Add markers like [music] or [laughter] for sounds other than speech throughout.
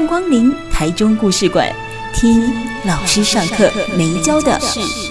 迎光临台中故事馆，听老师上课没教的事。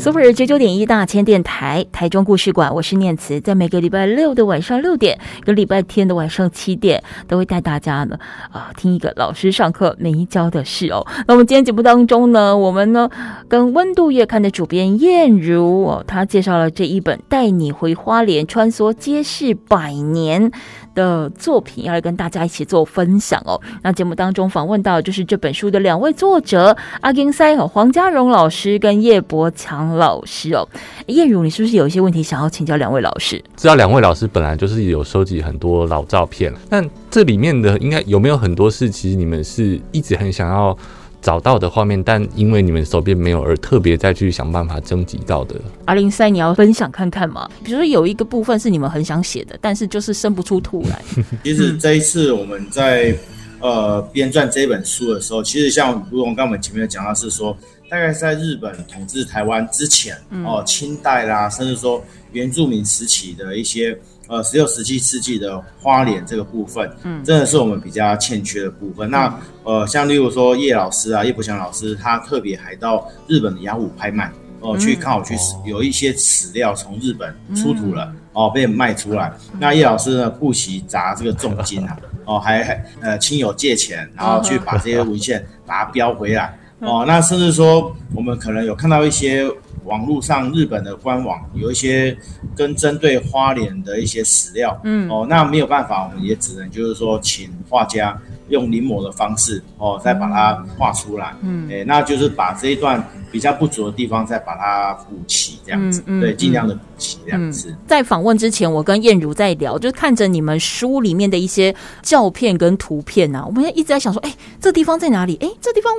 Super 九九点一大千电台台中故事馆，我是念慈，在每个礼拜六的晚上六点跟礼拜天的晚上七点，都会带大家呢啊听一个老师上课没教的事哦。那我们今天节目当中呢，我们呢跟温度月刊的主编燕如哦，她介绍了这一本《带你回花莲，穿梭街市百年》的作品要来跟大家一起做分享哦。那节目当中访问到就是这本书的两位作者阿金塞和黄家荣老师跟叶伯强老师哦。燕如，你是不是有一些问题想要请教两位老师？知道两位老师本来就是有收集很多老照片，但这里面的应该有没有很多是，其实你们是一直很想要。找到的画面，但因为你们手边没有，而特别再去想办法征集到的。阿林赛，你要分享看看吗？比如说有一个部分是你们很想写的，但是就是生不出图来。[laughs] 其实这一次我们在呃编撰这本书的时候，其实像如同刚我们前面讲到，是说大概在日本统治台湾之前，哦，清代啦，甚至说原住民时期的一些。呃，十六、十七世纪的花莲这个部分，嗯，真的是我们比较欠缺的部分。嗯、那呃，像例如说叶老师啊，叶伯强老师，他特别还到日本的雅虎拍卖哦，去看好去有一些史料从日本出土了、嗯、哦，被卖出来。嗯、那叶老师呢，不惜砸这个重金啊，哦，还还呃亲友借钱，然后去把这些文献把它标回来、嗯、哦。那甚至说，我们可能有看到一些。网络上日本的官网有一些跟针对花莲的一些史料，嗯，哦，那没有办法，我们也只能就是说请画家用临摹的方式，哦，再把它画出来，嗯，哎，那就是把这一段比较不足的地方再把它补齐，这样子，嗯嗯、对，尽量的补齐这样子。在访问之前，我跟燕如在聊，就看着你们书里面的一些照片跟图片啊，我们一直在想说，哎，这地方在哪里？哎，这地方。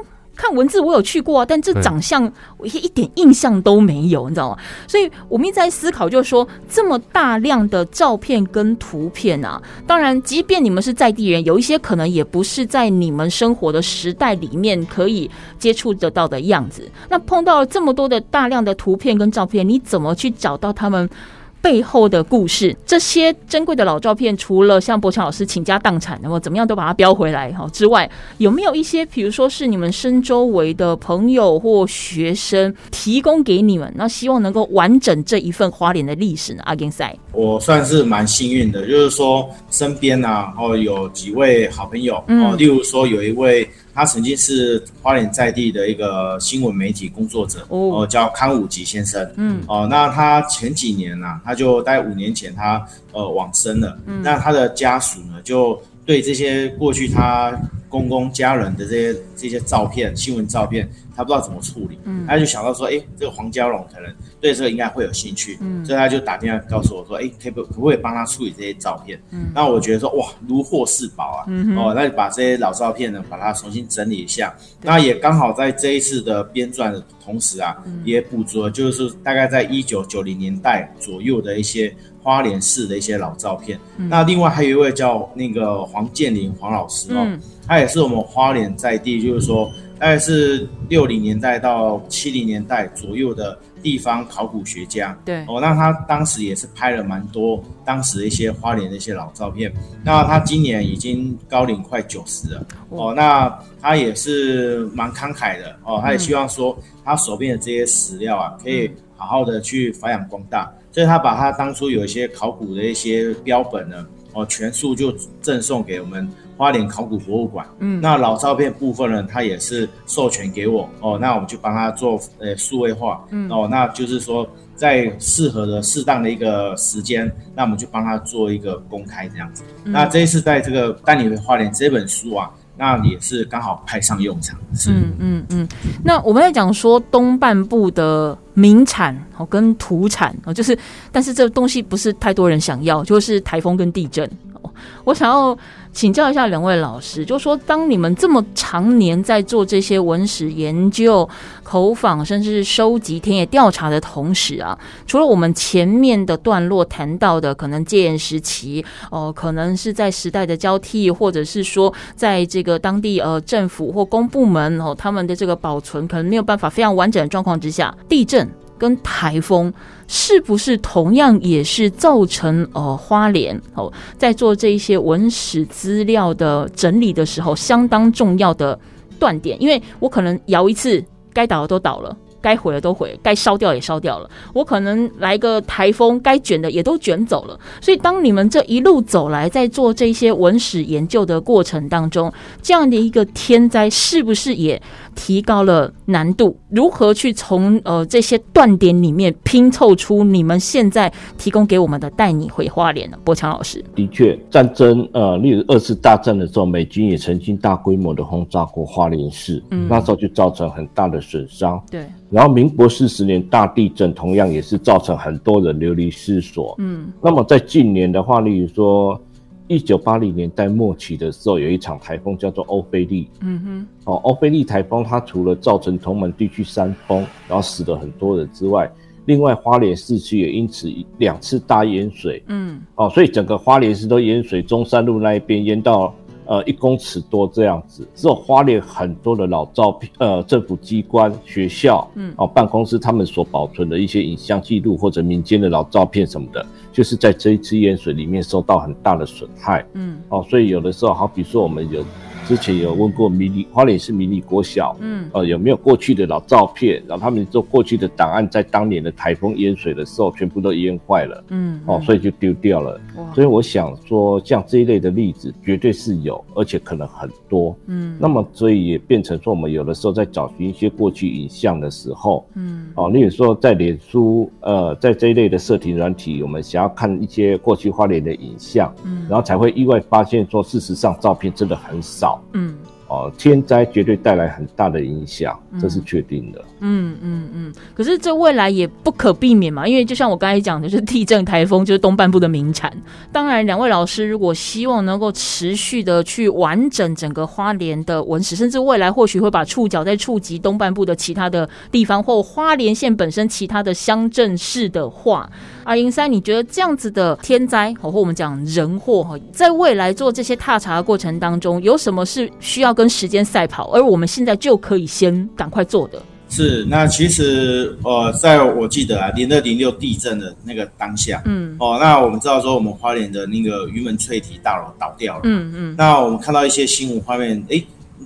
看文字我有去过啊，但这长相我一点印象都没有，你知道吗？所以我们一直在思考，就是说这么大量的照片跟图片啊，当然，即便你们是在地人，有一些可能也不是在你们生活的时代里面可以接触得到的样子。那碰到了这么多的大量的图片跟照片，你怎么去找到他们背后的故事，这些珍贵的老照片，除了像博强老师倾家荡产，那么怎么样都把它标回来哈之外，有没有一些，比如说是你们身周围的朋友或学生提供给你们，那希望能够完整这一份花莲的历史呢？阿金赛，我算是蛮幸运的，就是说身边啊，哦有几位好朋友哦，例如说有一位。他曾经是花莲在地的一个新闻媒体工作者，哦、呃，叫康武吉先生，嗯，哦、呃，那他前几年呢、啊，他就大概五年前他呃往生了，嗯，那他的家属呢，就对这些过去他公公家人的这些这些照片、新闻照片，他不知道怎么处理，嗯，他就想到说，哎，这个黄家龙可能对这个应该会有兴趣，嗯，所以他就打电话告诉我说，哎，可不可不可以帮他处理这些照片？嗯，那我觉得说，哇，如获至宝啊，哦，那就把这些老照片呢，把它重新整理一下，那也刚好在这一次的编撰的同时啊，嗯、也捕捉了，就是大概在一九九零年代左右的一些花莲市的一些老照片。嗯、那另外还有一位叫那个黄建林黄老师哦。嗯他也是我们花莲在地，就是说，大概是六零年代到七零年代左右的地方考古学家。对哦，那他当时也是拍了蛮多当时的一些花莲的一些老照片。那他今年已经高龄快九十了哦，那他也是蛮慷慨的哦，他也希望说他手边的这些史料啊，可以好好的去发扬光大。所以他把他当初有一些考古的一些标本呢，哦，全数就赠送给我们。花莲考古博物馆，嗯，那老照片部分呢，他也是授权给我哦，那我们就帮他做呃数位化，嗯，哦，那就是说在适合的适当的一个时间，那我们就帮他做一个公开这样子。嗯、那这一次在这个带你回花莲这本书啊，那也是刚好派上用场。是嗯嗯嗯。那我们在讲说东半部的名产哦跟土产哦，就是但是这东西不是太多人想要，就是台风跟地震。我想要请教一下两位老师，就说，当你们这么常年在做这些文史研究、口访，甚至是收集田野调查的同时啊，除了我们前面的段落谈到的，可能戒严时期，哦、可能是在时代的交替，或者是说，在这个当地呃政府或公部门哦，他们的这个保存可能没有办法非常完整的状况之下，地震。跟台风是不是同样也是造成呃花莲哦，在做这一些文史资料的整理的时候，相当重要的断点？因为我可能摇一次，该倒的都倒了。该毁的都毁，该烧掉也烧掉了。我可能来个台风，该卷的也都卷走了。所以，当你们这一路走来，在做这些文史研究的过程当中，这样的一个天灾，是不是也提高了难度？如何去从呃这些断点里面拼凑出你们现在提供给我们的带你回花莲呢？博强老师，的确，战争呃，例如二次大战的时候，美军也曾经大规模的轰炸过花莲市，嗯，那时候就造成很大的损伤。对。然后，民国四十年大地震同样也是造成很多人流离失所。嗯，那么在近年的话，例如说，一九八零年代末期的时候，有一场台风叫做欧菲利。嗯哼，哦，欧菲利台风它除了造成同门地区山崩，然后死了很多人之外，另外花莲市区也因此两次大淹水。嗯，哦，所以整个花莲市都淹水，中山路那一边淹到。呃，一公尺多这样子，只有花莲很多的老照片，呃，政府机关、学校，嗯，哦，办公室他们所保存的一些影像记录或者民间的老照片什么的，就是在这一次淹水里面受到很大的损害，嗯，哦，所以有的时候，好比说我们有。之前有问过迷你花莲是迷你国小，嗯，呃，有没有过去的老照片？然后他们说过去的档案，在当年的台风淹水的时候，全部都淹坏了，嗯，哦，所以就丢掉了。所以我想说，像这一类的例子，绝对是有，而且可能很多，嗯。那么，所以也变成说，我们有的时候在找寻一些过去影像的时候，嗯，哦，例如说在脸书，呃，在这一类的社群软体，我们想要看一些过去花莲的影像，嗯，然后才会意外发现说，事实上照片真的很少。嗯，哦，天灾绝对带来很大的影响，这是确定的。嗯嗯嗯嗯。可是这未来也不可避免嘛，因为就像我刚才讲的，就是地震、台风，就是东半部的名产。当然，两位老师如果希望能够持续的去完整整个花莲的文史，甚至未来或许会把触角再触及东半部的其他的地方，或花莲县本身其他的乡镇市的话。阿银山，你觉得这样子的天灾，或我们讲人祸哈，在未来做这些踏查的过程当中，有什么是需要跟时间赛跑，而我们现在就可以先赶快做的？是，那其实呃，在我记得啊，零二零六地震的那个当下，嗯，哦，那我们知道说我们花莲的那个云门翠堤大楼倒掉了，嗯嗯，那我们看到一些新闻画面，诶，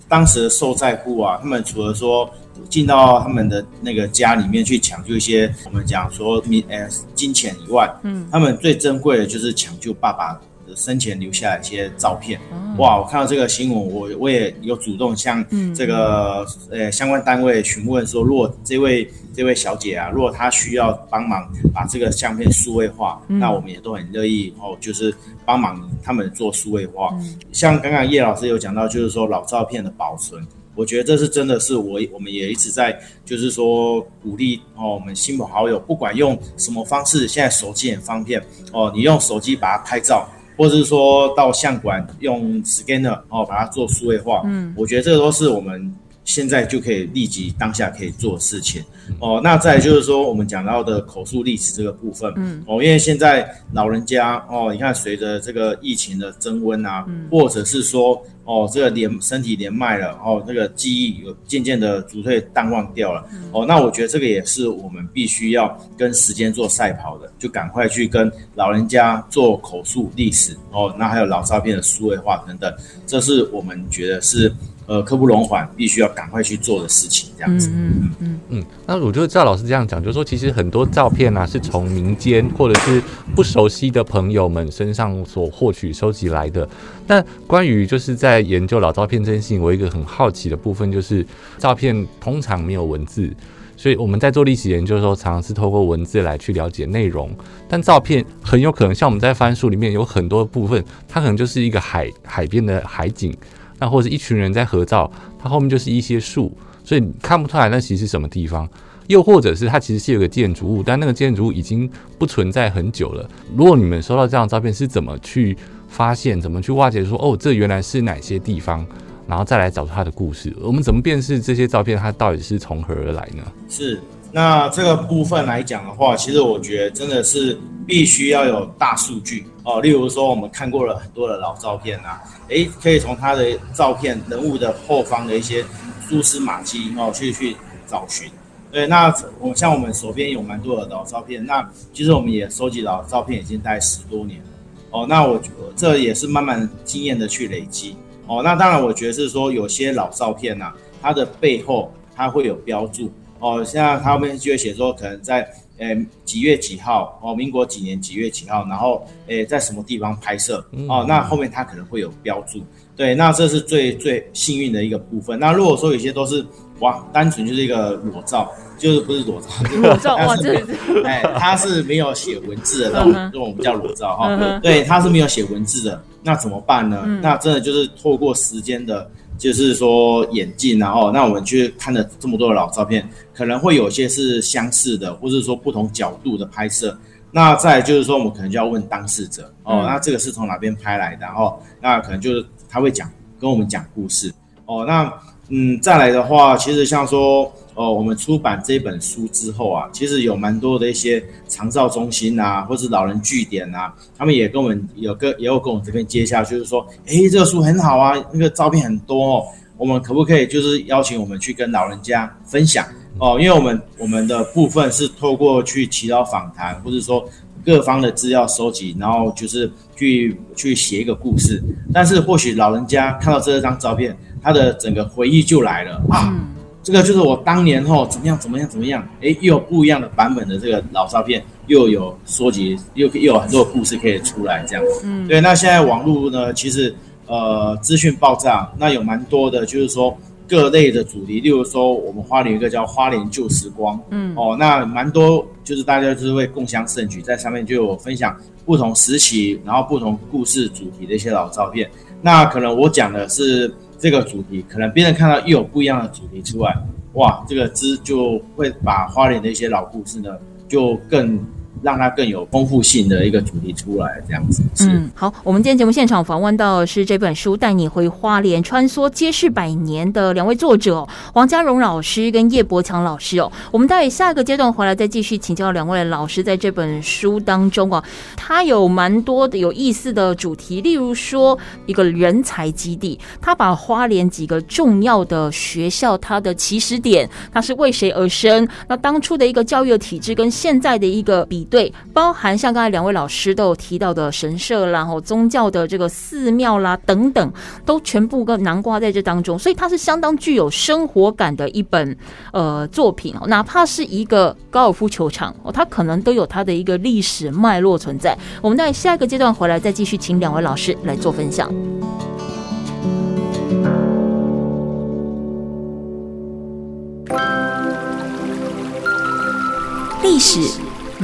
当时的受灾户啊，他们除了说。进到他们的那个家里面去抢救一些我们讲说民呃金钱以外，嗯，他们最珍贵的就是抢救爸爸生前留下一些照片。哇，我看到这个新闻，我我也有主动向这个呃相关单位询问说，如果这位这位小姐啊，如果她需要帮忙把这个相片数位化，那我们也都很乐意哦，就是帮忙他们做数位化。像刚刚叶老师有讲到，就是说老照片的保存。我觉得这是真的是我，我们也一直在，就是说鼓励哦，我们亲朋好友，不管用什么方式，现在手机很方便哦，你用手机把它拍照，或者是说到相馆用 scanner 哦，把它做数位化。嗯，我觉得这个都是我们现在就可以立即当下可以做事情哦。那再就是说，我们讲到的口述历史这个部分，嗯，哦，因为现在老人家哦，你看随着这个疫情的增温啊，嗯，或者是说。哦，这个连身体连麦了，哦，那个记忆有渐渐的逐退淡忘掉了，哦，那我觉得这个也是我们必须要跟时间做赛跑的，就赶快去跟老人家做口述历史，哦，那还有老照片的数位化等等，这是我们觉得是。呃，刻不容缓，必须要赶快去做的事情，这样子。嗯嗯嗯嗯。那我觉得赵老师这样讲，就是说，其实很多照片啊，是从民间或者是不熟悉的朋友们身上所获取、收集来的。那关于就是在研究老照片这件事情，我一个很好奇的部分就是，照片通常没有文字，所以我们在做历史研究的时候，常常是透过文字来去了解内容。但照片很有可能，像我们在翻书里面有很多部分，它可能就是一个海海边的海景。那或者一群人在合照，它后面就是一些树，所以看不出来那其实是什么地方。又或者是它其实是有个建筑物，但那个建筑物已经不存在很久了。如果你们收到这张照片，是怎么去发现、怎么去挖掘说，说哦，这原来是哪些地方，然后再来找出它的故事？我们怎么辨识这些照片它到底是从何而来呢？是，那这个部分来讲的话，其实我觉得真的是必须要有大数据哦。例如说，我们看过了很多的老照片啊，诶，可以从它的照片人物的后方的一些蛛丝马迹哦，去去找寻。对，那我像我们手边有蛮多的老照片，那其实我们也收集老照片已经待十多年了哦。那我觉得这也是慢慢经验的去累积哦。那当然，我觉得是说有些老照片呐、它的背后它会有标注哦，现在他们就会写说可能在诶几月几号哦，民国几年几月几号，然后诶在什么地方拍摄哦，那后面他可能会有标注。对，那这是最最幸运的一个部分。那如果说有些都是哇，单纯就是一个裸照。就是不是裸照，裸照 [laughs] 哇，这哎，他是没有写文字的，这种不叫裸照哈。对，他是没有写文字的，那怎么办呢？那真的就是透过时间的，就是说眼镜，然后那我们去看了这么多的老照片，可能会有些是相似的，或者说不同角度的拍摄。那再就是说，我们可能就要问当事者哦，那这个是从哪边拍来的？然后那可能就是他会讲跟我们讲故事哦。那嗯，再来的话，其实像说。哦，我们出版这本书之后啊，其实有蛮多的一些长照中心啊，或是老人据点啊，他们也跟我们有个也有跟我们这边接洽，就是说，诶，这个书很好啊，那个照片很多哦，我们可不可以就是邀请我们去跟老人家分享哦？因为我们我们的部分是透过去祈祷访谈，或者说各方的资料收集，然后就是去去写一个故事。但是或许老人家看到这张照片，他的整个回忆就来了啊。这个就是我当年后怎么样怎么样怎么样，哎，又有不一样的版本的这个老照片，又有收集，又又有很多故事可以出来这样子。嗯，对。那现在网络呢，其实呃资讯爆炸，那有蛮多的，就是说各类的主题，例如说我们花莲有一个叫花莲旧时光，嗯，哦，那蛮多就是大家就是会共享盛举，在上面就有分享不同时期，然后不同故事主题的一些老照片。那可能我讲的是。这个主题可能别人看到又有不一样的主题出来，哇，这个之就会把花莲的一些老故事呢，就更。让它更有丰富性的一个主题出来，这样子。嗯，好，我们今天节目现场访问到的是这本书《带你回花莲穿梭街市百年》的两位作者黄家荣老师跟叶伯强老师哦。我们待下一个阶段回来再继续请教两位老师，在这本书当中啊，他有蛮多的有意思的主题，例如说一个人才基地，他把花莲几个重要的学校，它的起始点，它是为谁而生？那当初的一个教育的体制跟现在的一个比。对包含像刚才两位老师都有提到的神社啦，然后宗教的这个寺庙啦等等，都全部跟南瓜在这当中，所以它是相当具有生活感的一本呃作品哦。哪怕是一个高尔夫球场哦，它可能都有它的一个历史脉络存在。我们在下一个阶段回来再继续请两位老师来做分享。历史。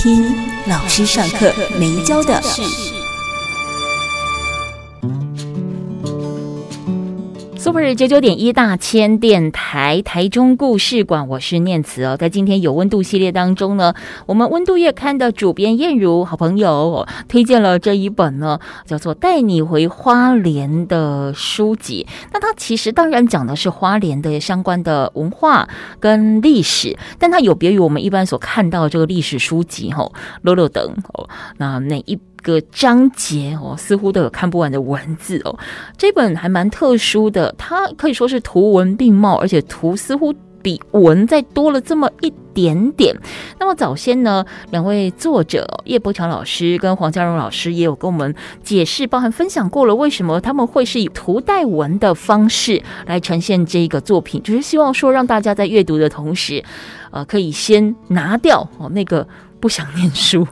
听老师上课没教的。Super 九九点一大千电台台中故事馆，我是念慈哦。在今天有温度系列当中呢，我们温度月刊的主编燕如好朋友推荐了这一本呢，叫做《带你回花莲》的书籍。那它其实当然讲的是花莲的相关的文化跟历史，但它有别于我们一般所看到的这个历史书籍吼，落落等哦，那那一？个章节哦，似乎都有看不完的文字哦。这本还蛮特殊的，它可以说是图文并茂，而且图似乎比文再多了这么一点点。那么早先呢，两位作者叶柏强老师跟黄家荣老师也有跟我们解释，包含分享过了为什么他们会是以图带文的方式来呈现这个作品，就是希望说让大家在阅读的同时，呃，可以先拿掉哦那个不想念书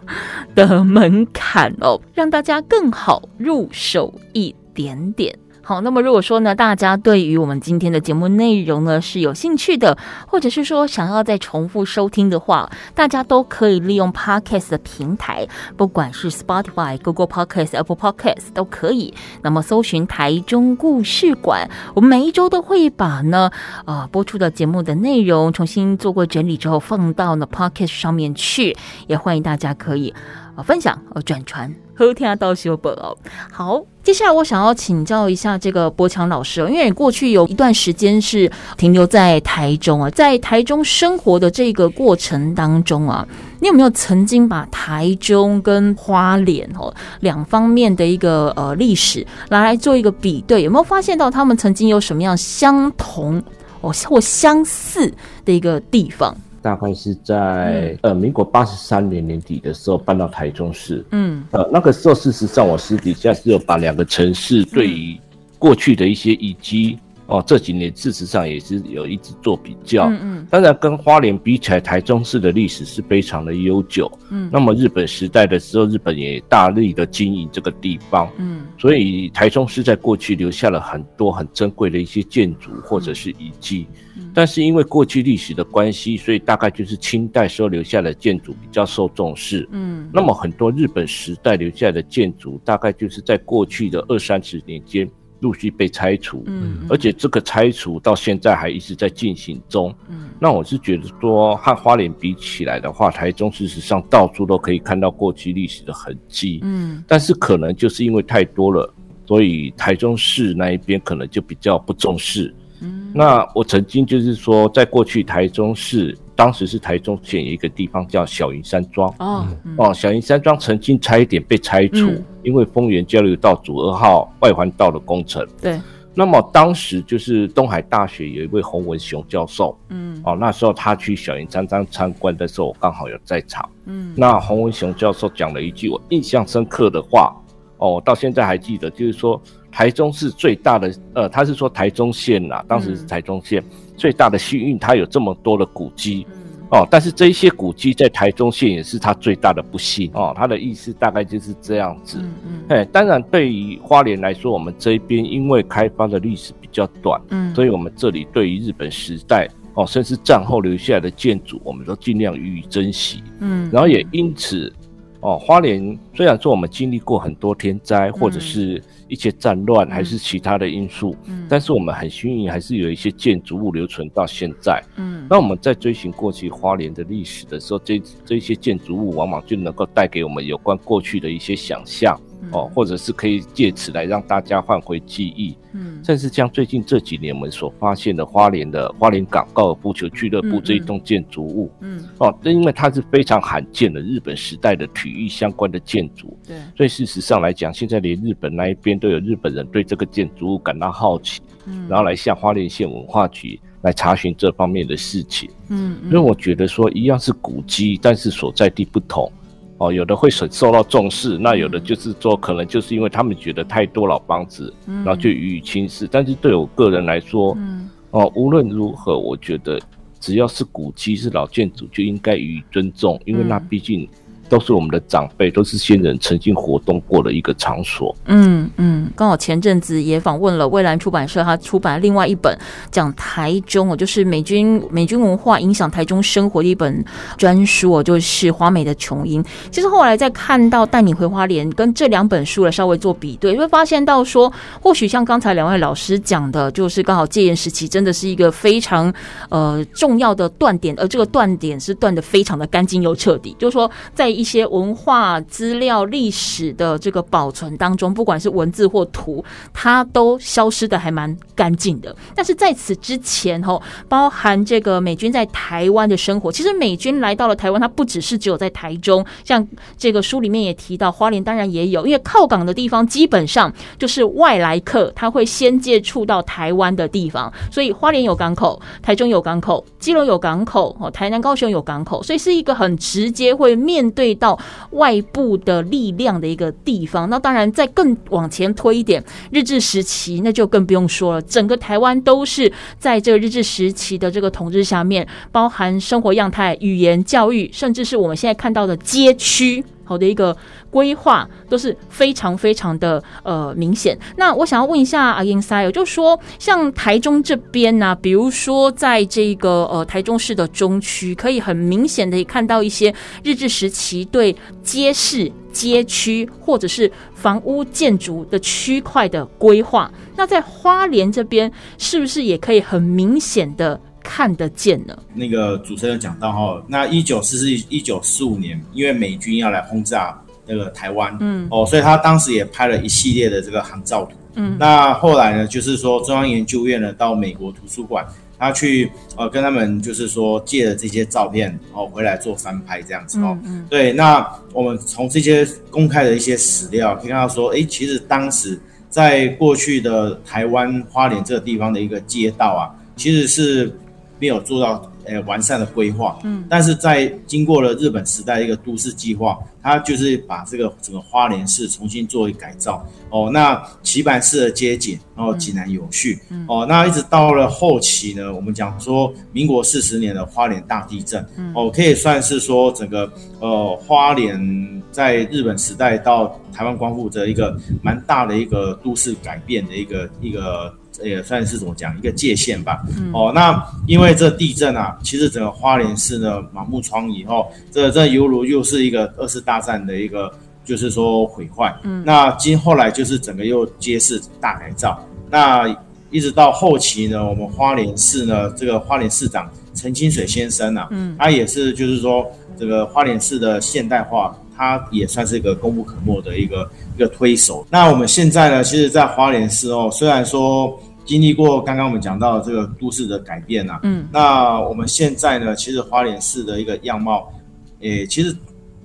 的门槛哦，让大家更好入手一点点。好，那么如果说呢，大家对于我们今天的节目内容呢是有兴趣的，或者是说想要再重复收听的话，大家都可以利用 Podcast 的平台，不管是 Spotify、Google Podcast、Apple Podcast 都可以。那么搜寻台中故事馆，我们每一周都会把呢呃播出的节目的内容重新做过整理之后放到呢 Podcast 上面去，也欢迎大家可以呃分享呃转传。好听到修本哦，好，接下来我想要请教一下这个柏强老师，因为你过去有一段时间是停留在台中啊，在台中生活的这个过程当中啊，你有没有曾经把台中跟花莲哦两方面的一个呃历史拿来做一个比对？有没有发现到他们曾经有什么样相同哦或相似的一个地方？大概是在、嗯、呃民国八十三年年底的时候搬到台中市。嗯，呃那个时候事实上我私底下是有把两个城市对于过去的一些遗迹哦，这几年事实上也是有一直做比较。嗯嗯，当然跟花莲比起来，台中市的历史是非常的悠久。嗯，那么日本时代的时候，日本也大力的经营这个地方。嗯，所以台中市在过去留下了很多很珍贵的一些建筑或者是遗迹。嗯但是因为过去历史的关系，所以大概就是清代时候留下的建筑比较受重视。嗯，那么很多日本时代留下的建筑，大概就是在过去的二三十年间陆续被拆除。嗯，而且这个拆除到现在还一直在进行中。嗯，那我是觉得说和花莲比起来的话，台中事实上到处都可以看到过去历史的痕迹。嗯，但是可能就是因为太多了，所以台中市那一边可能就比较不重视。嗯那我曾经就是说，在过去台中市，当时是台中县有一个地方叫小云山庄。哦哦，小云山庄曾经差一点被拆除，嗯、因为丰原交流道主二号外环道的工程。对，那么当时就是东海大学有一位洪文雄教授，嗯，哦，那时候他去小云山庄参观的时候，我刚好有在场，嗯，那洪文雄教授讲了一句我印象深刻的话，哦，到现在还记得，就是说。台中市最大的，呃，他是说台中县呐，当时是台中县、嗯、最大的幸运，它有这么多的古迹，嗯、哦，但是这一些古迹在台中县也是它最大的不幸哦，他的意思大概就是这样子。嗯嗯，哎，当然对于花莲来说，我们这一边因为开发的历史比较短，嗯，所以我们这里对于日本时代哦，甚至战后留下来的建筑，我们都尽量予以珍惜，嗯，然后也因此。哦，花莲虽然说我们经历过很多天灾，或者是一些战乱，嗯、还是其他的因素，嗯，但是我们很幸运，还是有一些建筑物留存到现在。嗯，那我们在追寻过去花莲的历史的时候，这这些建筑物往往就能够带给我们有关过去的一些想象。哦，或者是可以借此来让大家换回记忆，嗯，甚至像最近这几年我们所发现的花莲的花莲港高尔夫球俱乐部这一栋建筑物，嗯，嗯，哦，这因为它是非常罕见的日本时代的体育相关的建筑，对，所以事实上来讲，现在连日本那一边都有日本人对这个建筑物感到好奇，嗯，然后来向花莲县文化局来查询这方面的事情，嗯，因为我觉得说一样是古迹，但是所在地不同。哦，有的会受受到重视，那有的就是说，可能就是因为他们觉得太多老房子，嗯、然后就予以轻视。但是对我个人来说，嗯、哦，无论如何，我觉得只要是古迹、是老建筑，就应该予以尊重，因为那毕竟。都是我们的长辈，都是先人曾经活动过的一个场所。嗯嗯，刚好前阵子也访问了蔚蓝出版社，他出版另外一本讲台中哦，就是美军美军文化影响台中生活的一本专书哦，就是华美的琼英。其实后来再看到带你回花莲，跟这两本书来稍微做比对，就会发现到说，或许像刚才两位老师讲的，就是刚好戒严时期真的是一个非常呃重要的断点，而这个断点是断得非常的干净又彻底，就是说在。一些文化资料、历史的这个保存当中，不管是文字或图，它都消失的还蛮干净的。但是在此之前，吼，包含这个美军在台湾的生活，其实美军来到了台湾，它不只是只有在台中，像这个书里面也提到，花莲当然也有，因为靠港的地方基本上就是外来客他会先接触到台湾的地方，所以花莲有港口，台中有港口，基隆有港口，哦，台南高雄有港口，所以是一个很直接会面对到外部的力量的一个地方。那当然，再更往前推一点，日治时期那就更不用说了，整个台湾都是在这个日治时期的这个统治下面，包含生活样态、语言、教育，甚至是我们现在看到的街区。好的一个规划都是非常非常的呃明显。那我想要问一下阿英塞，就说像台中这边呢、啊，比如说在这个呃台中市的中区，可以很明显的看到一些日治时期对街市、街区或者是房屋建筑的区块的规划。那在花莲这边，是不是也可以很明显的？看得见呢。那个主持人讲到哈，那一九四四一九四五年，因为美军要来轰炸那个台湾，嗯，哦，所以他当时也拍了一系列的这个航照图，嗯，那后来呢，就是说中央研究院呢到美国图书馆，他去呃跟他们就是说借了这些照片哦回来做翻拍这样子哦，嗯，嗯，对，那我们从这些公开的一些史料可以看到说，哎，其实当时在过去的台湾花莲这个地方的一个街道啊，其实是。没有做到呃完善的规划，嗯，但是在经过了日本时代一个都市计划，它就是把这个整个花莲市重新做一改造。哦，那棋盘式的街景，然后井然有序，嗯，哦，那一直到了后期呢，我们讲说民国四十年的花莲大地震，嗯，哦，可以算是说整个呃花莲在日本时代到台湾光复的一个蛮大的一个都市改变的一个一个。也算是怎么讲一个界限吧。嗯、哦，那因为这地震啊，其实整个花莲市呢满目疮痍后，这这犹如又是一个二次大战的一个，就是说毁坏。嗯，那今后来就是整个又街市大改造。那一直到后期呢，我们花莲市呢，这个花莲市长陈清水先生啊，嗯，他也是就是说这个花莲市的现代化，他也算是一个功不可没的一个一个推手。那我们现在呢，其实，在花莲市哦，虽然说。经历过刚刚我们讲到的这个都市的改变啊，嗯，那我们现在呢，其实花莲市的一个样貌，诶，其实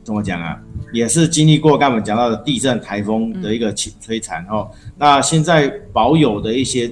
怎么讲啊，也是经历过刚刚我们讲到的地震、台风的一个摧摧残哦。那现在保有的一些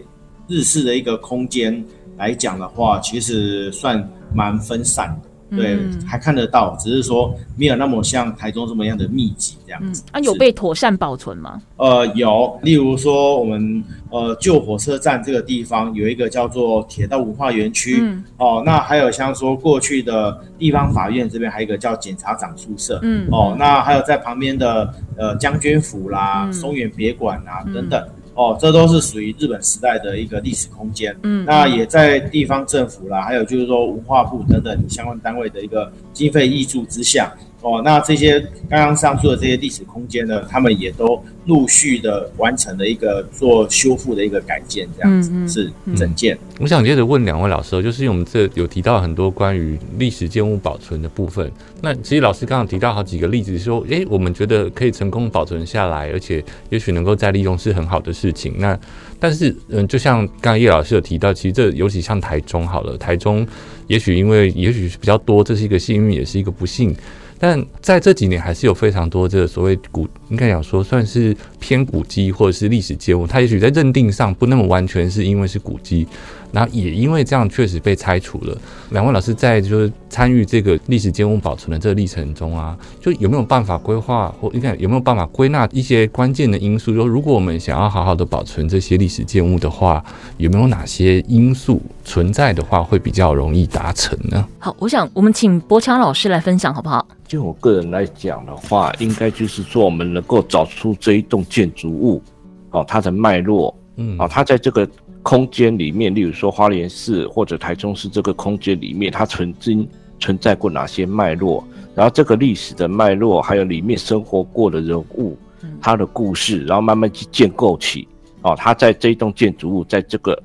日式的一个空间来讲的话，其实算蛮分散的。对，还看得到，只是说没有那么像台中这么样的密集这样子。嗯、啊，有被妥善保存吗？呃，有，例如说我们呃旧火车站这个地方有一个叫做铁道文化园区，嗯、哦，那还有像说过去的地方法院这边还有一个叫检察长宿舍，嗯，哦，那还有在旁边的呃将军府啦、嗯、松原别馆啊等等。嗯哦，这都是属于日本时代的一个历史空间。嗯，那也在地方政府啦，还有就是说文化部等等相关单位的一个经费挹注之下。哦，那这些刚刚上述的这些历史空间呢，他们也都陆续的完成了一个做修复的一个改建，这样子、嗯、是整件、嗯。我想接着问两位老师，就是我们这有提到很多关于历史建物保存的部分。那其实老师刚刚提到好几个例子，说，诶，我们觉得可以成功保存下来，而且也许能够再利用，是很好的事情。那但是，嗯，就像刚刚叶老师有提到，其实这尤其像台中好了，台中也许因为也许是比较多，这是一个幸运，也是一个不幸。但在这几年，还是有非常多这个所谓股，应该讲说算是偏古迹或者是历史建物，它也许在认定上不那么完全是因为是古迹。然后也因为这样，确实被拆除了。两位老师在就是参与这个历史建物保存的这个历程中啊，就有没有办法规划，或应该有没有办法归纳一些关键的因素？说如果我们想要好好的保存这些历史建物的话，有没有哪些因素存在的话，会比较容易达成呢？好，我想我们请柏强老师来分享，好不好？就我个人来讲的话，应该就是说我们能够找出这一栋建筑物，哦，它的脉络，嗯，哦，它在这个。空间里面，例如说花莲市或者台中市这个空间里面，它曾经存在过哪些脉络？然后这个历史的脉络，还有里面生活过的人物，他的故事，然后慢慢去建构起哦，它在这一栋建筑物在这个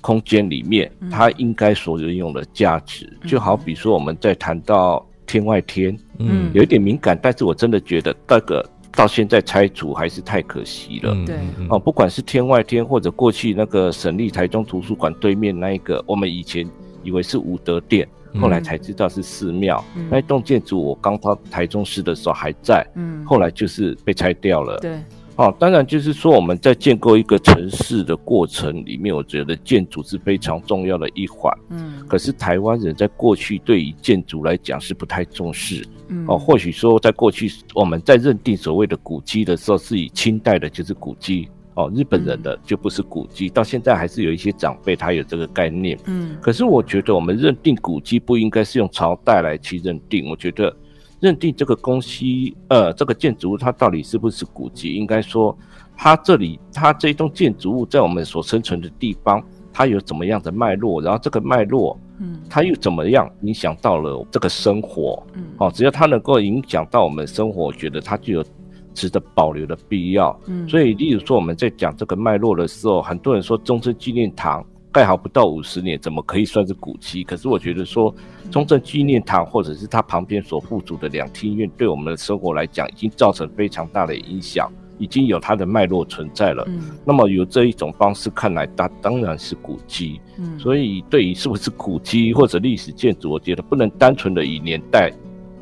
空间里面，它应该所拥有的价值，就好比说我们在谈到天外天，嗯，有一点敏感，但是我真的觉得那个。到现在拆除还是太可惜了。对，哦，不管是天外天，或者过去那个省立台中图书馆对面那一个，我们以前以为是武德殿，后来才知道是寺庙。嗯、那一栋建筑我刚到台中市的时候还在，嗯，后来就是被拆掉了。对。哦，当然就是说我们在建构一个城市的过程里面，我觉得建筑是非常重要的一环。嗯，可是台湾人在过去对于建筑来讲是不太重视。嗯，哦，或许说在过去我们在认定所谓的古迹的时候，是以清代的就是古迹，哦，日本人的就不是古迹。到现在还是有一些长辈他有这个概念。嗯，可是我觉得我们认定古迹不应该是用朝代来去认定，我觉得。认定这个东西，呃，这个建筑物它到底是不是古迹？应该说，它这里它这一栋建筑物在我们所生存的地方，它有怎么样的脉络？然后这个脉络，嗯，它又怎么样影响到了这个生活？嗯，哦，只要它能够影响到我们生活，我觉得它就有值得保留的必要。嗯，所以，例如说我们在讲这个脉络的时候，很多人说中正纪念堂。盖好不到五十年，怎么可以算是古迹？可是我觉得说，中正纪念堂或者是它旁边所附属的两厅院，对我们的生活来讲，已经造成非常大的影响，已经有它的脉络存在了。嗯，那么有这一种方式看来，它当然是古迹。嗯，所以对于是不是古迹或者历史建筑，我觉得不能单纯的以年代。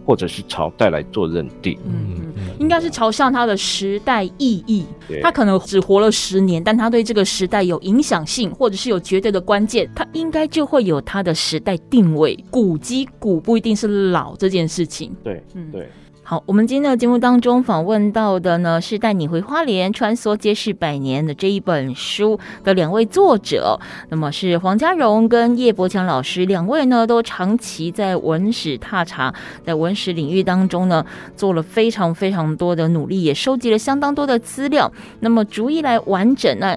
或者是朝代来做认定，嗯，应该是朝向他的时代意义。他可能只活了十年，但他对这个时代有影响性，或者是有绝对的关键，他应该就会有他的时代定位。古迹古不一定是老这件事情，对，嗯，对。好，我们今天的节目当中访问到的呢，是带你回花莲，穿梭街市百年的这一本书的两位作者，那么是黄家荣跟叶伯强老师，两位呢都长期在文史踏查，在文史领域当中呢做了非常非常多的努力，也收集了相当多的资料，那么逐一来完整呢，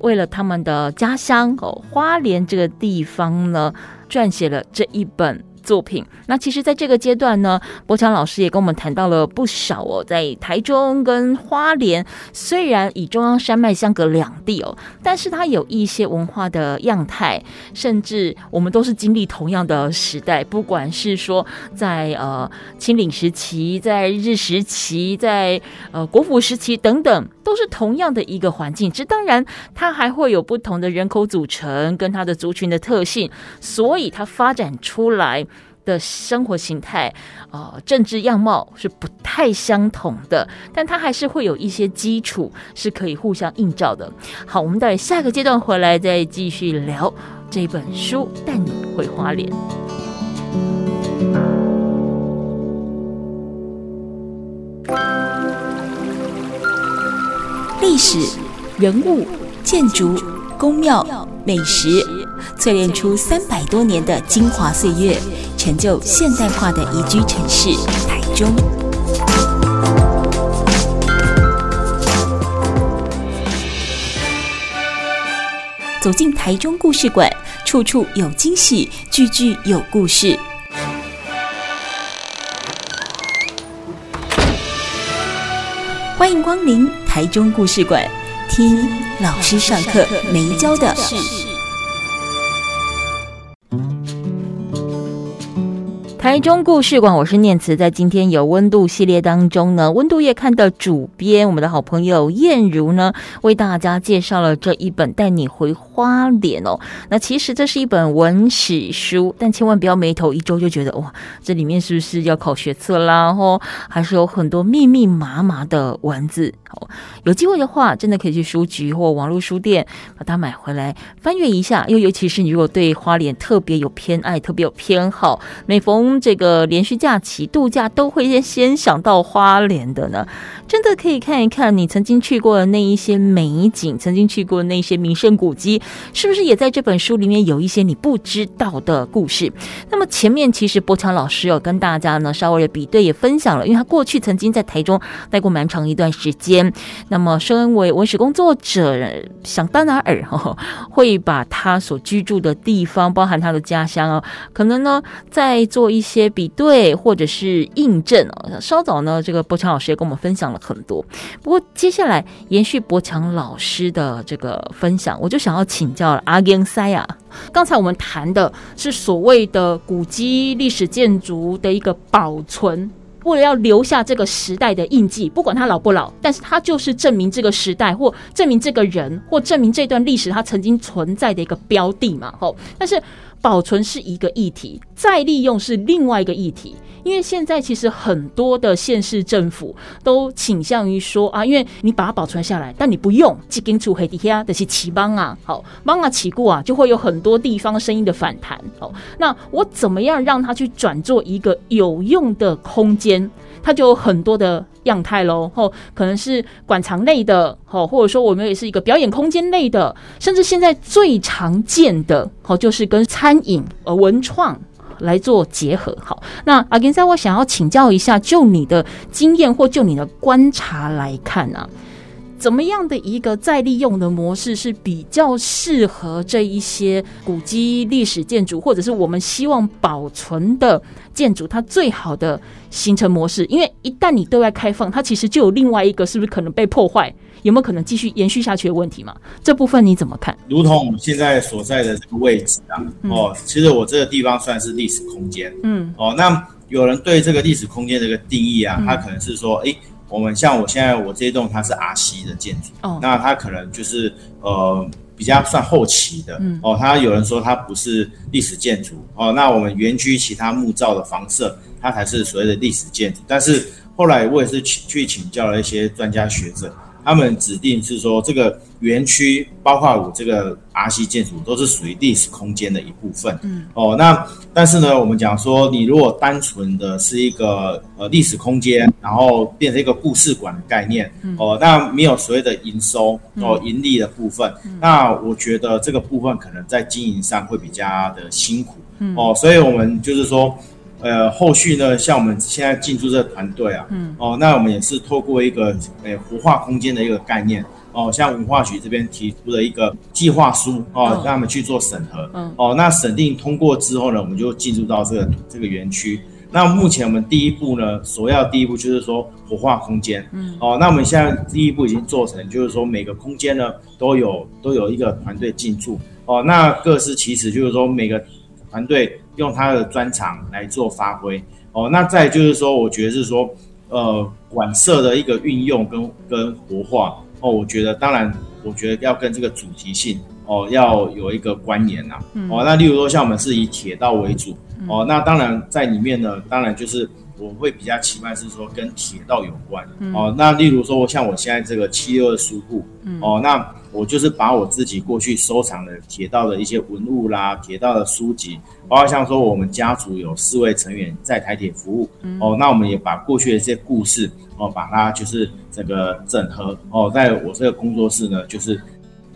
为了他们的家乡哦花莲这个地方呢，撰写了这一本。作品，那其实，在这个阶段呢，博强老师也跟我们谈到了不少哦。在台中跟花莲，虽然以中央山脉相隔两地哦，但是它有一些文化的样态，甚至我们都是经历同样的时代，不管是说在呃清领时期，在日时期，在呃国府时期等等，都是同样的一个环境。这当然，它还会有不同的人口组成跟它的族群的特性，所以它发展出来。的生活形态，呃，政治样貌是不太相同的，但它还是会有一些基础是可以互相映照的。好，我们待下个阶段回来再继续聊这本书，带你回花莲。历史、人物、建筑、宫庙、美食，淬炼出三百多年的精华岁月。成就现代化的宜居城市台中。走进台中故事馆，处处有惊喜，句句有故事。欢迎光临台中故事馆，听老师上课没教的事。台中故事馆，我是念慈，在今天有温度系列当中呢，温度月刊的主编，我们的好朋友燕如呢，为大家介绍了这一本《带你回花莲》哦。那其实这是一本文史书，但千万不要眉头一皱就觉得哇，这里面是不是要考学测啦？哦，还是有很多密密麻麻的文字。哦，有机会的话，真的可以去书局或网络书店把它买回来翻阅一下。又尤其是你如果对花莲特别有偏爱、特别有偏好，每逢这个连续假期度假都会先先想到花莲的呢，真的可以看一看你曾经去过的那一些美景，曾经去过的那些名胜古迹，是不是也在这本书里面有一些你不知道的故事？那么前面其实柏强老师有跟大家呢稍微的比对，也分享了，因为他过去曾经在台中待过蛮长一段时间，那么身为文史工作者，想当然尔，会把他所居住的地方，包含他的家乡哦，可能呢在做一些比对或者是印证哦。稍早呢，这个博强老师也跟我们分享了很多。不过接下来延续博强老师的这个分享，我就想要请教了阿根塞啊。刚才我们谈的是所谓的古迹历史建筑的一个保存。为了要留下这个时代的印记，不管他老不老，但是他就是证明这个时代，或证明这个人，或证明这段历史他曾经存在的一个标的嘛。吼，但是保存是一个议题，再利用是另外一个议题。因为现在其实很多的县市政府都倾向于说啊，因为你把它保存下来，但你不用，几根出黑底下的是起帮啊，好帮啊起过啊，就会有很多地方声音的反弹。好，那我怎么样让它去转做一个有用的空间？它就有很多的样态喽。哦，可能是馆藏类的，哦，或者说我们也是一个表演空间类的，甚至现在最常见的，哦，就是跟餐饮呃文创。来做结合，好。那阿根在我想要请教一下，就你的经验或就你的观察来看啊，怎么样的一个再利用的模式是比较适合这一些古迹历史建筑，或者是我们希望保存的建筑，它最好的形成模式？因为一旦你对外开放，它其实就有另外一个是不是可能被破坏？有没有可能继续延续下去的问题嘛？这部分你怎么看？如同我们现在所在的这个位置啊，嗯、哦，其实我这个地方算是历史空间，嗯，哦，那有人对这个历史空间这个定义啊，他可能是说，哎、欸，我们像我现在我这一栋它是 RC 的建筑，哦，那它可能就是呃比较算后期的，嗯，哦，他有人说它不是历史建筑，哦，那我们园区其他木造的房舍，它才是所谓的历史建筑，但是后来我也是去去请教了一些专家学者。他们指定是说，这个园区包括我这个 RC 建筑都是属于历史空间的一部分。嗯，哦，那但是呢，我们讲说，你如果单纯的是一个呃历史空间，然后变成一个故事馆的概念，哦，那没有所谓的营收哦盈利的部分，那我觉得这个部分可能在经营上会比较的辛苦。嗯哦，所以我们就是说。呃，后续呢，像我们现在进驻这个团队啊，嗯，哦，那我们也是透过一个呃活化空间的一个概念，哦，像文化局这边提出的一个计划书，哦，让他们去做审核，嗯，哦，那审定通过之后呢，我们就进入到这个这个园区。那目前我们第一步呢，首要第一步就是说活化空间，嗯，哦，那我们现在第一步已经做成，就是说每个空间呢都有都有一个团队进驻，哦，那各司其职，就是说每个团队。用他的专长来做发挥哦，那再就是说，我觉得是说，呃，馆舍的一个运用跟跟活化哦，我觉得当然，我觉得要跟这个主题性哦要有一个关联呐、啊，哦，那例如说像我们是以铁道为主哦，那当然在里面呢，当然就是。我会比较期盼是说跟铁道有关、嗯、哦，那例如说像我现在这个七六二书库，嗯、哦，那我就是把我自己过去收藏的铁道的一些文物啦，铁道的书籍，包括像说我们家族有四位成员在台铁服务，嗯、哦，那我们也把过去的一些故事哦，把它就是这个整合。哦，在我这个工作室呢，就是。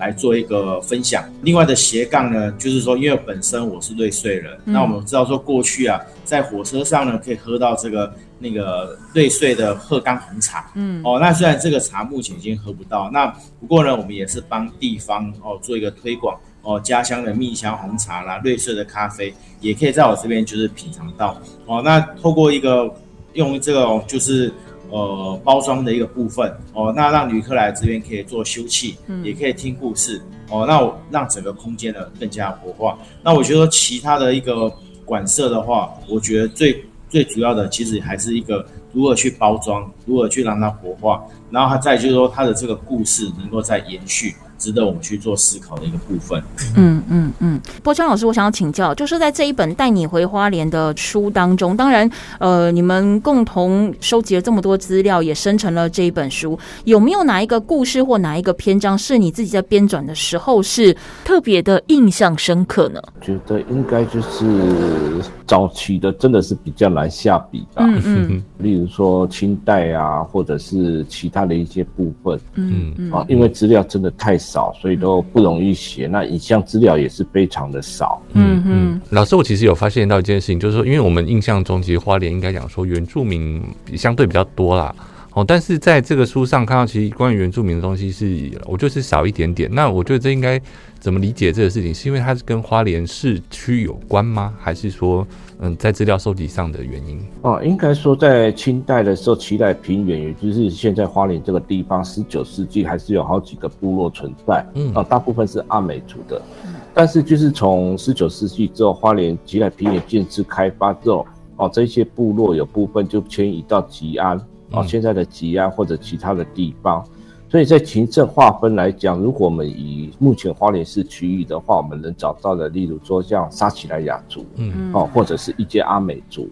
来做一个分享。另外的斜杠呢，就是说，因为本身我是瑞穗人，嗯、那我们知道说过去啊，在火车上呢可以喝到这个那个瑞穗的鹤冈红茶。嗯，哦，那虽然这个茶目前已经喝不到，那不过呢，我们也是帮地方哦做一个推广哦，家乡的蜜香红茶啦，瑞穗的咖啡也可以在我这边就是品尝到。哦，那透过一个用这个就是。呃，包装的一个部分哦，那让旅客来这边可以做休憩，嗯、也可以听故事哦，那我让整个空间呢更加活化。那我觉得其他的一个馆舍的话，我觉得最最主要的其实还是一个如何去包装，如何去让它活化，然后它再就是说它的这个故事能够再延续。值得我们去做思考的一个部分。嗯嗯嗯，波川老师，我想要请教，就是在这一本带你回花莲的书当中，当然，呃，你们共同收集了这么多资料，也生成了这一本书。有没有哪一个故事或哪一个篇章是你自己在编纂的时候是特别的印象深刻呢？觉得应该就是早期的，真的是比较难下笔的。嗯 [laughs] 嗯，例如说清代啊，或者是其他的一些部分。嗯嗯啊，因为资料真的太少。所以都不容易写。那影像资料也是非常的少。嗯嗯，老师，我其实有发现到一件事情，就是说，因为我们印象中，其实花莲应该讲说原住民相对比较多啦。哦，但是在这个书上看到，其实关于原住民的东西是，我就是少一点点。那我觉得这应该怎么理解这个事情？是因为它是跟花莲市区有关吗？还是说？嗯，在资料收集上的原因哦，应该说在清代的时候，奇莱平原，也就是现在花莲这个地方，十九世纪还是有好几个部落存在，嗯，啊，大部分是阿美族的，嗯，但是就是从十九世纪之后，花莲奇莱平原建制开发之后，哦，这些部落有部分就迁移到吉安哦，现在的吉安或者其他的地方。所以在行政划分来讲，如果我们以目前花莲市区域的话，我们能找到的，例如说像沙奇莱雅族，嗯，哦，或者是一些阿美族，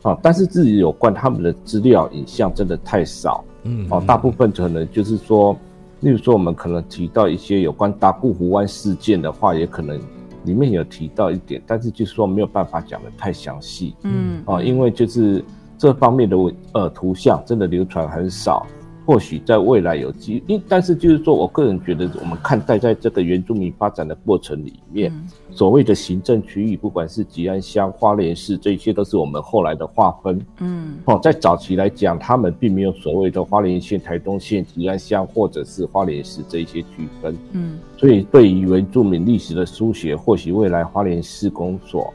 啊，但是自己有关他们的资料影像真的太少，嗯，哦，大部分可能就是说，例如说我们可能提到一些有关达固湖湾事件的话，也可能里面有提到一点，但是就是说没有办法讲得太详细，嗯，啊，因为就是这方面的呃图像真的流传很少。或许在未来有机，因但是就是说，我个人觉得，我们看待在这个原住民发展的过程里面，嗯、所谓的行政区域，不管是吉安乡、花莲市，这些都是我们后来的划分。嗯，哦，在早期来讲，他们并没有所谓的花莲县、台东县、吉安乡或者是花莲市这一些区分。嗯，所以对于原住民历史的书写，或许未来花莲市公所。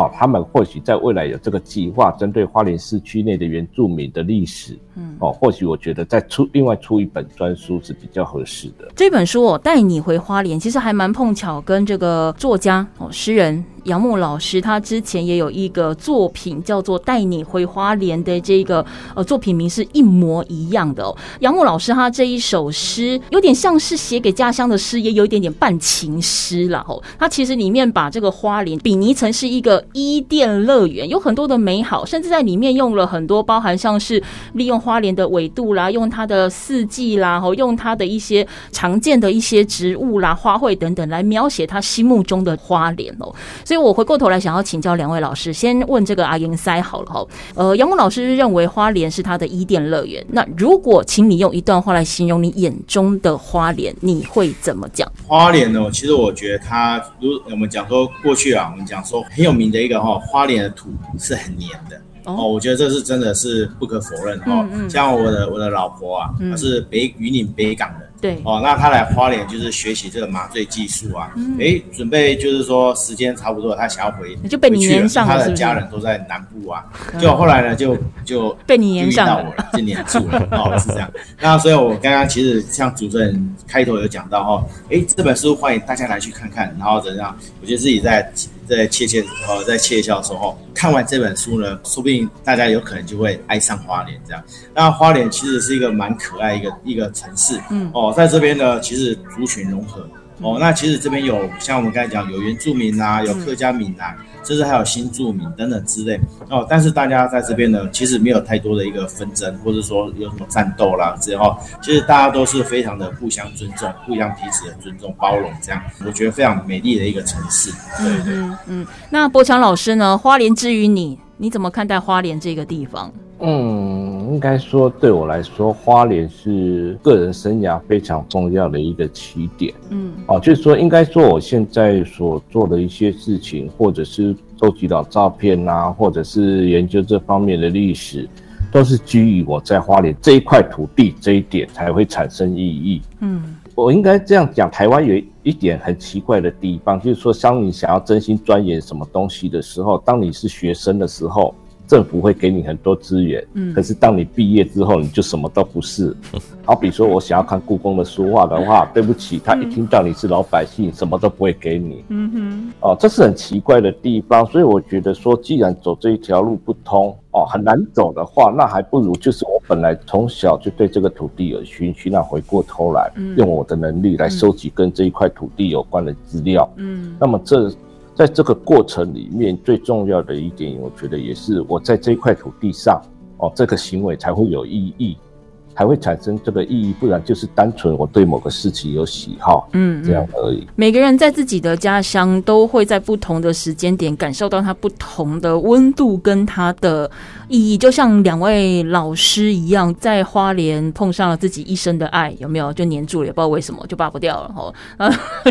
哦，他们或许在未来有这个计划，针对花莲市区内的原住民的历史，嗯，哦，或许我觉得再出另外出一本专书是比较合适的。这本书我带你回花莲，其实还蛮碰巧，跟这个作家哦，诗人。杨牧老师他之前也有一个作品叫做《带你回花莲》的这个呃作品名是一模一样的哦。杨牧老师他这一首诗有点像是写给家乡的诗，也有一点点半情诗了哦。他其实里面把这个花莲比拟成是一个伊甸乐园，有很多的美好，甚至在里面用了很多包含像是利用花莲的纬度啦，用它的四季啦，哦，用它的一些常见的一些植物啦、花卉等等来描写他心目中的花莲哦。所以，我回过头来想要请教两位老师，先问这个阿英塞好了哈。呃，杨木老师认为花莲是他的伊甸乐园。那如果请你用一段话来形容你眼中的花莲，你会怎么讲？花莲呢？其实我觉得它，如我们讲说过去啊，我们讲说很有名的一个哈，花莲的土是很黏的哦，哦。我觉得这是真的是不可否认哈。嗯嗯。像我的我的老婆啊，她是北云岭北港人。对哦，那他来花莲就是学习这个麻醉技术啊，哎、嗯，准备就是说时间差不多，他想要回，就被你黏上了，他的家人都在南部啊，就后来呢就就被你黏上了，就黏住了哦，是这样。[laughs] 那所以我刚刚其实像主持人开头有讲到哦，哎，这本书欢迎大家来去看看，然后怎样？我觉得自己在。在窃窃呃，在窃笑的时候看完这本书呢，说不定大家有可能就会爱上花莲这样。那花莲其实是一个蛮可爱一个一个城市，嗯哦，在这边呢，其实族群融合。哦，那其实这边有像我们刚才讲，有原住民啊，有客家闽南，就是还有新住民等等之类。哦，但是大家在这边呢，其实没有太多的一个纷争，或者说有什么战斗啦之后，其实大家都是非常的互相尊重，互相彼此的尊重、包容，这样我觉得非常美丽的一个城市。对对，嗯嗯。那波强老师呢？花莲之于你，你怎么看待花莲这个地方？嗯，应该说对我来说，花莲是个人生涯非常重要的一个起点。嗯，哦，就是说，应该说我现在所做的一些事情，或者是收集到照片啊，或者是研究这方面的历史，都是基于我在花莲这一块土地这一点才会产生意义。嗯，我应该这样讲，台湾有一点很奇怪的地方，就是说，当你想要真心钻研什么东西的时候，当你是学生的时候。政府会给你很多资源，嗯，可是当你毕业之后，你就什么都不是。[laughs] 好比说我想要看故宫的书画的话，对不起，他一听到你是老百姓，什么都不会给你。嗯哼，哦，这是很奇怪的地方。所以我觉得说，既然走这一条路不通，哦，很难走的话，那还不如就是我本来从小就对这个土地有兴趣，那回过头来，用我的能力来收集跟这一块土地有关的资料。嗯，那么这。在这个过程里面，最重要的一点，我觉得也是我在这块土地上，哦，这个行为才会有意义。才会产生这个意义，不然就是单纯我对某个事情有喜好，嗯，这样而已。每个人在自己的家乡都会在不同的时间点感受到它不同的温度跟它的意义，就像两位老师一样，在花莲碰上了自己一生的爱，有没有？就黏住了，也不知道为什么就拔不掉了哦。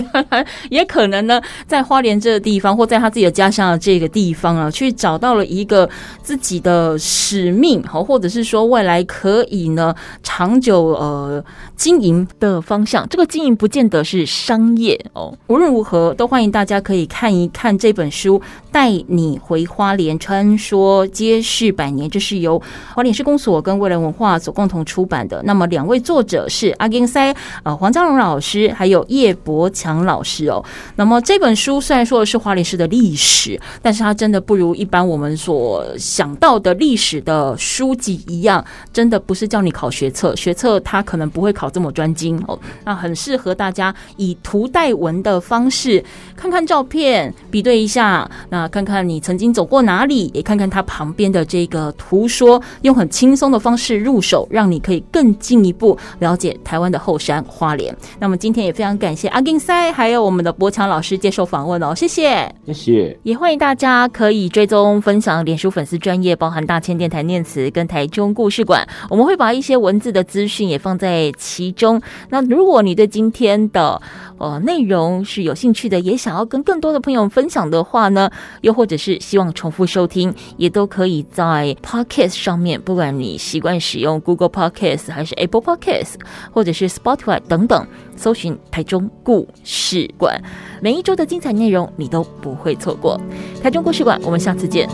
[laughs] 也可能呢，在花莲这个地方，或在他自己的家乡的这个地方啊，去找到了一个自己的使命，好，或者是说未来可以呢。长久呃，经营的方向。这个经营不见得是商业哦。无论如何，都欢迎大家可以看一看这本书《带你回花莲穿梭街市百年》，这是由花莲市公所跟未来文化所共同出版的。那么两位作者是阿金塞呃黄家荣老师，还有叶柏强老师哦。那么这本书虽然说的是花莲市的历史，但是它真的不如一般我们所想到的历史的书籍一样，真的不是叫你考学测，学测它可能不会考这么专精哦。那很适合大家以图带文的方式，看看照片，比对一下，那看看你曾经走过哪里，也看看它旁边的这个图说，用很轻松的方式入手，让你可以更进一步了解台湾的后山花莲。那么今天也非常感谢阿金塞，还有我们的博强老师接受访问哦，谢谢，谢谢，也欢迎大家可以追踪分享脸书粉丝专业，包含大千电台念词跟台中故事馆，我们会把一些文字的资讯也放在其中。那如果你对今天的呃内容是有兴趣的，也想要跟更多的朋友分享的话呢，又或者是希望重复收听，也都可以在 Podcast 上面，不管你习惯使用 Google Podcast 还是 Apple Podcast，或者是 Spotify 等等，搜寻台中故事馆，每一周的精彩内容你都不会错过。台中故事馆，我们下次见。